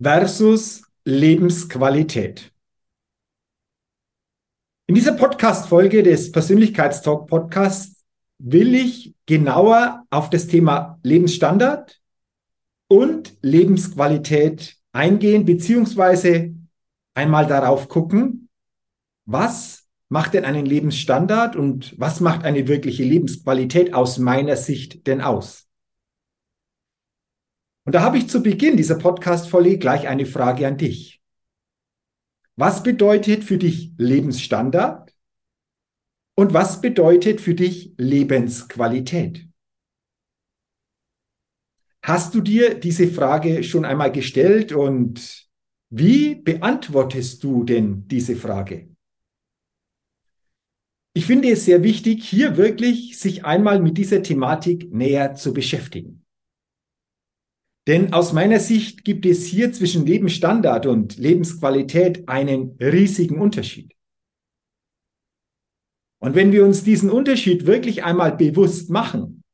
versus Lebensqualität. In dieser Podcast-Folge des Persönlichkeitstalk Podcasts will ich genauer auf das Thema Lebensstandard und Lebensqualität eingehen, beziehungsweise einmal darauf gucken, was macht denn einen Lebensstandard und was macht eine wirkliche Lebensqualität aus meiner Sicht denn aus? Und da habe ich zu Beginn dieser Podcast-Folge gleich eine Frage an dich. Was bedeutet für dich Lebensstandard? Und was bedeutet für dich Lebensqualität? Hast du dir diese Frage schon einmal gestellt und wie beantwortest du denn diese Frage? Ich finde es sehr wichtig, hier wirklich sich einmal mit dieser Thematik näher zu beschäftigen. Denn aus meiner Sicht gibt es hier zwischen Lebensstandard und Lebensqualität einen riesigen Unterschied. Und wenn wir uns diesen Unterschied wirklich einmal bewusst machen,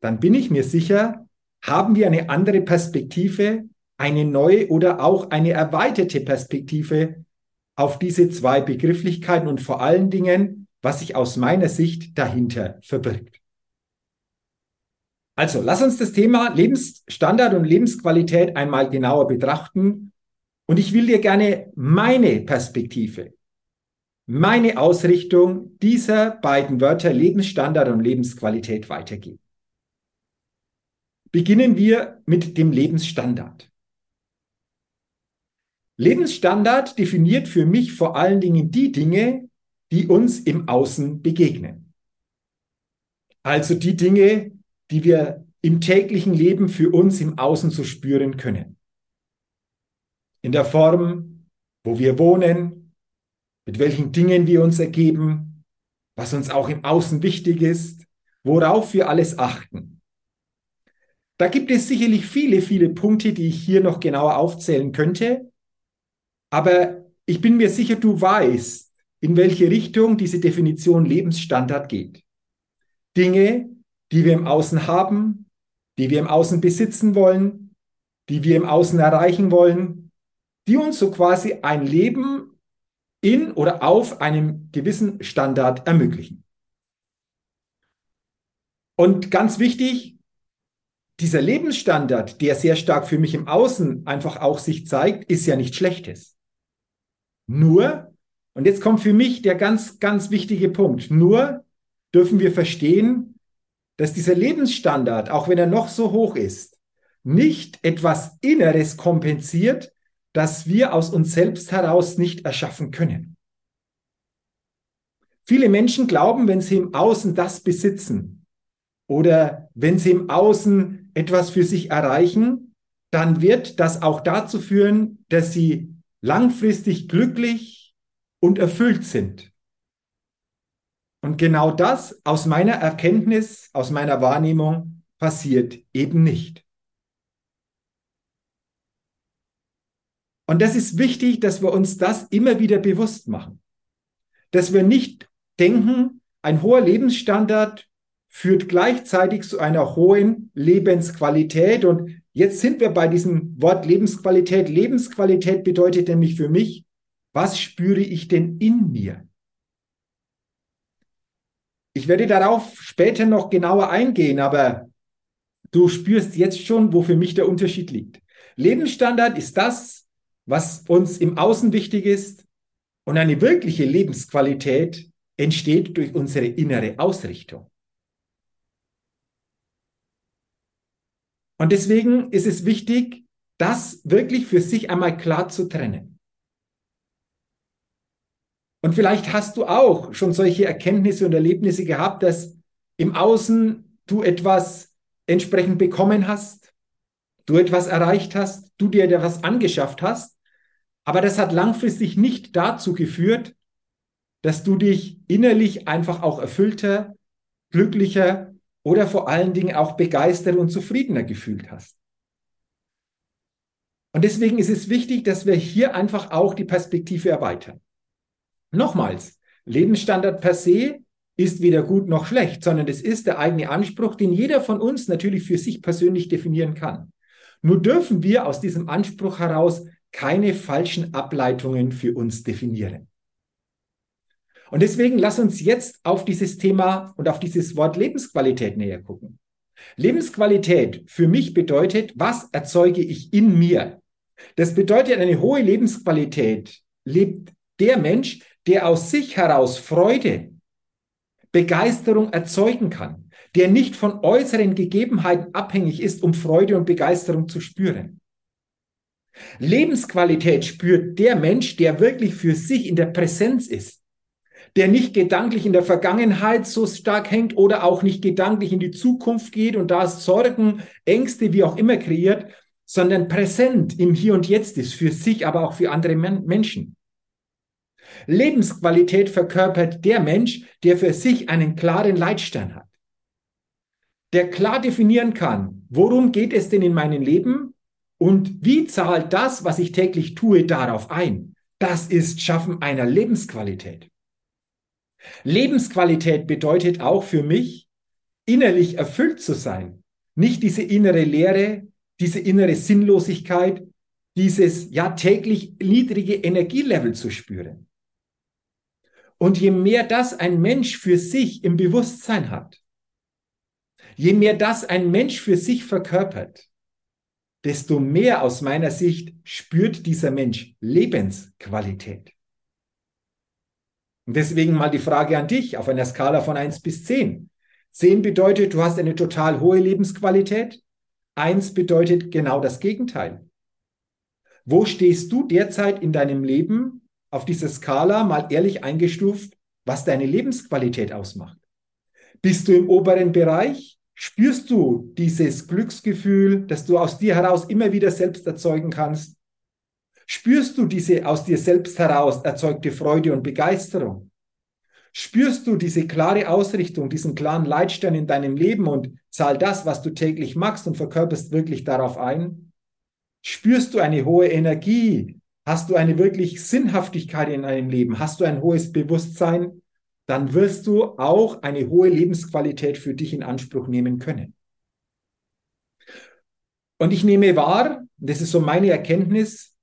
dann bin ich mir sicher, haben wir eine andere Perspektive, eine neue oder auch eine erweiterte Perspektive auf diese zwei Begrifflichkeiten und vor allen Dingen, was sich aus meiner Sicht dahinter verbirgt. Also, lass uns das Thema Lebensstandard und Lebensqualität einmal genauer betrachten. Und ich will dir gerne meine Perspektive, meine Ausrichtung dieser beiden Wörter Lebensstandard und Lebensqualität weitergeben. Beginnen wir mit dem Lebensstandard. Lebensstandard definiert für mich vor allen Dingen die Dinge, die uns im Außen begegnen. Also die Dinge, die wir im täglichen Leben für uns im Außen so spüren können. In der Form, wo wir wohnen, mit welchen Dingen wir uns ergeben, was uns auch im Außen wichtig ist, worauf wir alles achten. Da gibt es sicherlich viele, viele Punkte, die ich hier noch genauer aufzählen könnte. Aber ich bin mir sicher, du weißt, in welche Richtung diese Definition Lebensstandard geht. Dinge, die wir im Außen haben, die wir im Außen besitzen wollen, die wir im Außen erreichen wollen, die uns so quasi ein Leben in oder auf einem gewissen Standard ermöglichen. Und ganz wichtig, dieser Lebensstandard, der sehr stark für mich im Außen einfach auch sich zeigt, ist ja nichts Schlechtes. Nur, und jetzt kommt für mich der ganz, ganz wichtige Punkt, nur dürfen wir verstehen, dass dieser Lebensstandard, auch wenn er noch so hoch ist, nicht etwas Inneres kompensiert, das wir aus uns selbst heraus nicht erschaffen können. Viele Menschen glauben, wenn sie im Außen das besitzen oder wenn sie im Außen etwas für sich erreichen, dann wird das auch dazu führen, dass sie langfristig glücklich und erfüllt sind. Und genau das aus meiner Erkenntnis, aus meiner Wahrnehmung passiert eben nicht. Und das ist wichtig, dass wir uns das immer wieder bewusst machen. Dass wir nicht denken, ein hoher Lebensstandard führt gleichzeitig zu einer hohen Lebensqualität. Und jetzt sind wir bei diesem Wort Lebensqualität. Lebensqualität bedeutet nämlich für mich, was spüre ich denn in mir? Ich werde darauf später noch genauer eingehen, aber du spürst jetzt schon, wo für mich der Unterschied liegt. Lebensstandard ist das, was uns im Außen wichtig ist. Und eine wirkliche Lebensqualität entsteht durch unsere innere Ausrichtung. Und deswegen ist es wichtig, das wirklich für sich einmal klar zu trennen. Und vielleicht hast du auch schon solche Erkenntnisse und Erlebnisse gehabt, dass im Außen du etwas entsprechend bekommen hast, du etwas erreicht hast, du dir etwas angeschafft hast, aber das hat langfristig nicht dazu geführt, dass du dich innerlich einfach auch erfüllter, glücklicher oder vor allen Dingen auch begeistert und zufriedener gefühlt hast. Und deswegen ist es wichtig, dass wir hier einfach auch die Perspektive erweitern. Nochmals, Lebensstandard per se ist weder gut noch schlecht, sondern es ist der eigene Anspruch, den jeder von uns natürlich für sich persönlich definieren kann. Nur dürfen wir aus diesem Anspruch heraus keine falschen Ableitungen für uns definieren. Und deswegen lass uns jetzt auf dieses Thema und auf dieses Wort Lebensqualität näher gucken. Lebensqualität für mich bedeutet, was erzeuge ich in mir? Das bedeutet, eine hohe Lebensqualität lebt der Mensch, der aus sich heraus Freude, Begeisterung erzeugen kann, der nicht von äußeren Gegebenheiten abhängig ist, um Freude und Begeisterung zu spüren. Lebensqualität spürt der Mensch, der wirklich für sich in der Präsenz ist, der nicht gedanklich in der Vergangenheit so stark hängt oder auch nicht gedanklich in die Zukunft geht und da Sorgen, Ängste, wie auch immer kreiert, sondern präsent im Hier und Jetzt ist, für sich, aber auch für andere Menschen. Lebensqualität verkörpert der Mensch, der für sich einen klaren Leitstern hat, der klar definieren kann, worum geht es denn in meinem Leben und wie zahlt das, was ich täglich tue, darauf ein. Das ist Schaffen einer Lebensqualität. Lebensqualität bedeutet auch für mich, innerlich erfüllt zu sein. Nicht diese innere Leere, diese innere Sinnlosigkeit, dieses ja täglich niedrige Energielevel zu spüren. Und je mehr das ein Mensch für sich im Bewusstsein hat, je mehr das ein Mensch für sich verkörpert, desto mehr aus meiner Sicht spürt dieser Mensch Lebensqualität. Und deswegen mal die Frage an dich auf einer Skala von 1 bis 10. 10 bedeutet, du hast eine total hohe Lebensqualität. 1 bedeutet genau das Gegenteil. Wo stehst du derzeit in deinem Leben auf dieser Skala mal ehrlich eingestuft, was deine Lebensqualität ausmacht? Bist du im oberen Bereich? Spürst du dieses Glücksgefühl, das du aus dir heraus immer wieder selbst erzeugen kannst? Spürst du diese aus dir selbst heraus erzeugte Freude und Begeisterung? Spürst du diese klare Ausrichtung, diesen klaren Leitstern in deinem Leben und zahl das, was du täglich machst und verkörperst wirklich darauf ein? Spürst du eine hohe Energie? Hast du eine wirklich Sinnhaftigkeit in deinem Leben? Hast du ein hohes Bewusstsein? Dann wirst du auch eine hohe Lebensqualität für dich in Anspruch nehmen können. Und ich nehme wahr, das ist so meine Erkenntnis,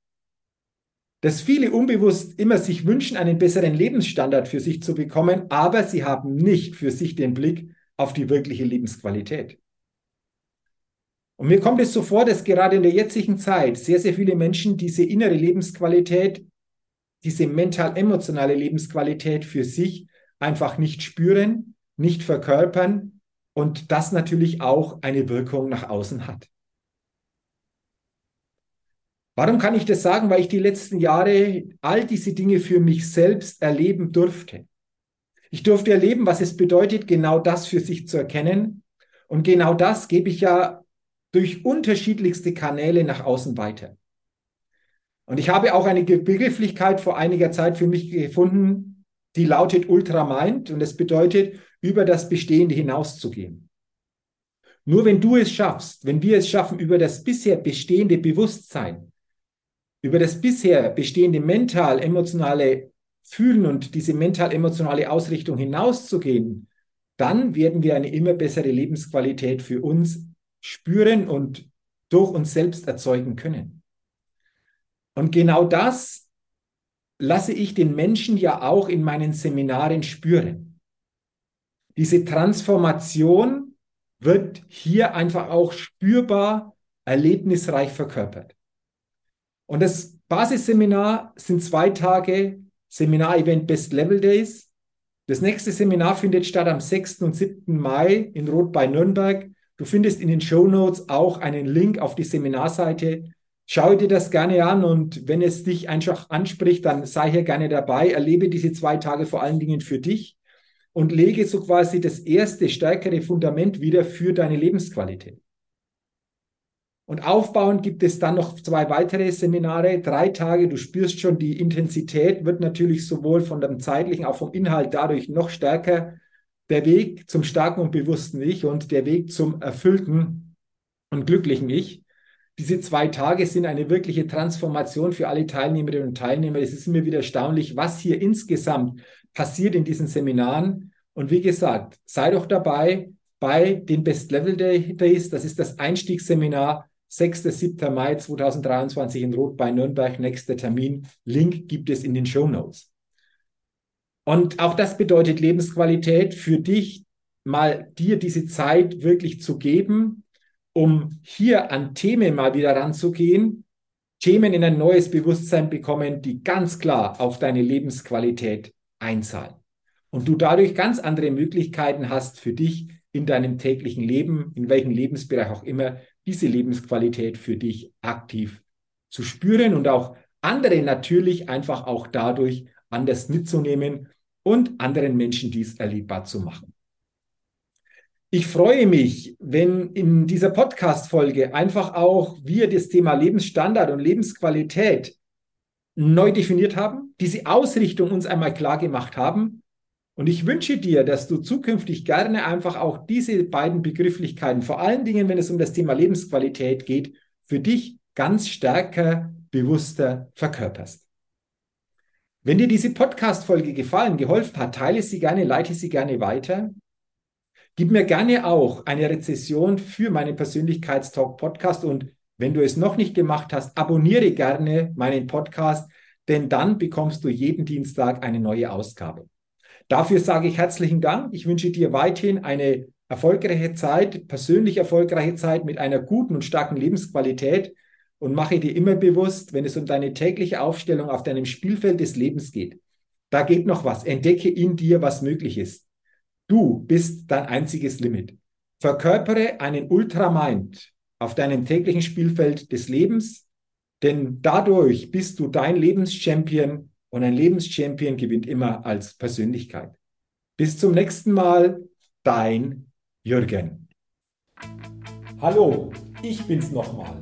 dass viele unbewusst immer sich wünschen, einen besseren Lebensstandard für sich zu bekommen, aber sie haben nicht für sich den Blick auf die wirkliche Lebensqualität. Und mir kommt es so vor, dass gerade in der jetzigen Zeit sehr, sehr viele Menschen diese innere Lebensqualität, diese mental-emotionale Lebensqualität für sich einfach nicht spüren, nicht verkörpern und das natürlich auch eine Wirkung nach außen hat. Warum kann ich das sagen? Weil ich die letzten Jahre all diese Dinge für mich selbst erleben durfte. Ich durfte erleben, was es bedeutet, genau das für sich zu erkennen. Und genau das gebe ich ja durch unterschiedlichste Kanäle nach außen weiter. Und ich habe auch eine Begrifflichkeit vor einiger Zeit für mich gefunden, die lautet Ultramind und es bedeutet, über das Bestehende hinauszugehen. Nur wenn du es schaffst, wenn wir es schaffen, über das bisher bestehende Bewusstsein über das bisher bestehende mental-emotionale Fühlen und diese mental-emotionale Ausrichtung hinauszugehen, dann werden wir eine immer bessere Lebensqualität für uns spüren und durch uns selbst erzeugen können. Und genau das lasse ich den Menschen ja auch in meinen Seminaren spüren. Diese Transformation wird hier einfach auch spürbar, erlebnisreich verkörpert. Und das Basisseminar sind zwei Tage Seminar-Event Best Level Days. Das nächste Seminar findet statt am 6. und 7. Mai in Rot bei Nürnberg. Du findest in den Show Notes auch einen Link auf die Seminarseite. Schau dir das gerne an und wenn es dich einfach anspricht, dann sei hier gerne dabei. Erlebe diese zwei Tage vor allen Dingen für dich und lege so quasi das erste stärkere Fundament wieder für deine Lebensqualität. Und aufbauend gibt es dann noch zwei weitere Seminare, drei Tage. Du spürst schon, die Intensität wird natürlich sowohl von dem zeitlichen, auch vom Inhalt dadurch noch stärker. Der Weg zum starken und bewussten Ich und der Weg zum erfüllten und glücklichen Ich. Diese zwei Tage sind eine wirkliche Transformation für alle Teilnehmerinnen und Teilnehmer. Es ist immer wieder erstaunlich, was hier insgesamt passiert in diesen Seminaren. Und wie gesagt, sei doch dabei bei den Best Level Days. Das ist das Einstiegsseminar 6. 7. Mai 2023 in Rot bei Nürnberg, nächster Termin. Link gibt es in den Show Notes. Und auch das bedeutet Lebensqualität für dich, mal dir diese Zeit wirklich zu geben, um hier an Themen mal wieder ranzugehen, Themen in ein neues Bewusstsein bekommen, die ganz klar auf deine Lebensqualität einzahlen. Und du dadurch ganz andere Möglichkeiten hast für dich in deinem täglichen Leben, in welchem Lebensbereich auch immer, diese Lebensqualität für dich aktiv zu spüren und auch andere natürlich einfach auch dadurch anders mitzunehmen und anderen Menschen dies erlebbar zu machen. Ich freue mich, wenn in dieser Podcast-Folge einfach auch wir das Thema Lebensstandard und Lebensqualität neu definiert haben, diese Ausrichtung uns einmal klar gemacht haben und ich wünsche dir, dass du zukünftig gerne einfach auch diese beiden Begrifflichkeiten, vor allen Dingen, wenn es um das Thema Lebensqualität geht, für dich ganz stärker, bewusster verkörperst. Wenn dir diese Podcast-Folge gefallen, geholfen hat, teile sie gerne, leite sie gerne weiter. Gib mir gerne auch eine Rezession für meinen Persönlichkeitstalk Podcast und wenn du es noch nicht gemacht hast, abonniere gerne meinen Podcast, denn dann bekommst du jeden Dienstag eine neue Ausgabe. Dafür sage ich herzlichen Dank. Ich wünsche dir weiterhin eine erfolgreiche Zeit, persönlich erfolgreiche Zeit mit einer guten und starken Lebensqualität und mache dir immer bewusst, wenn es um deine tägliche Aufstellung auf deinem Spielfeld des Lebens geht, da geht noch was. Entdecke in dir, was möglich ist. Du bist dein einziges Limit. Verkörpere einen Ultramind auf deinem täglichen Spielfeld des Lebens, denn dadurch bist du dein Lebenschampion und ein Lebenschampion gewinnt immer als Persönlichkeit. Bis zum nächsten Mal, dein Jürgen. Hallo, ich bin's nochmal.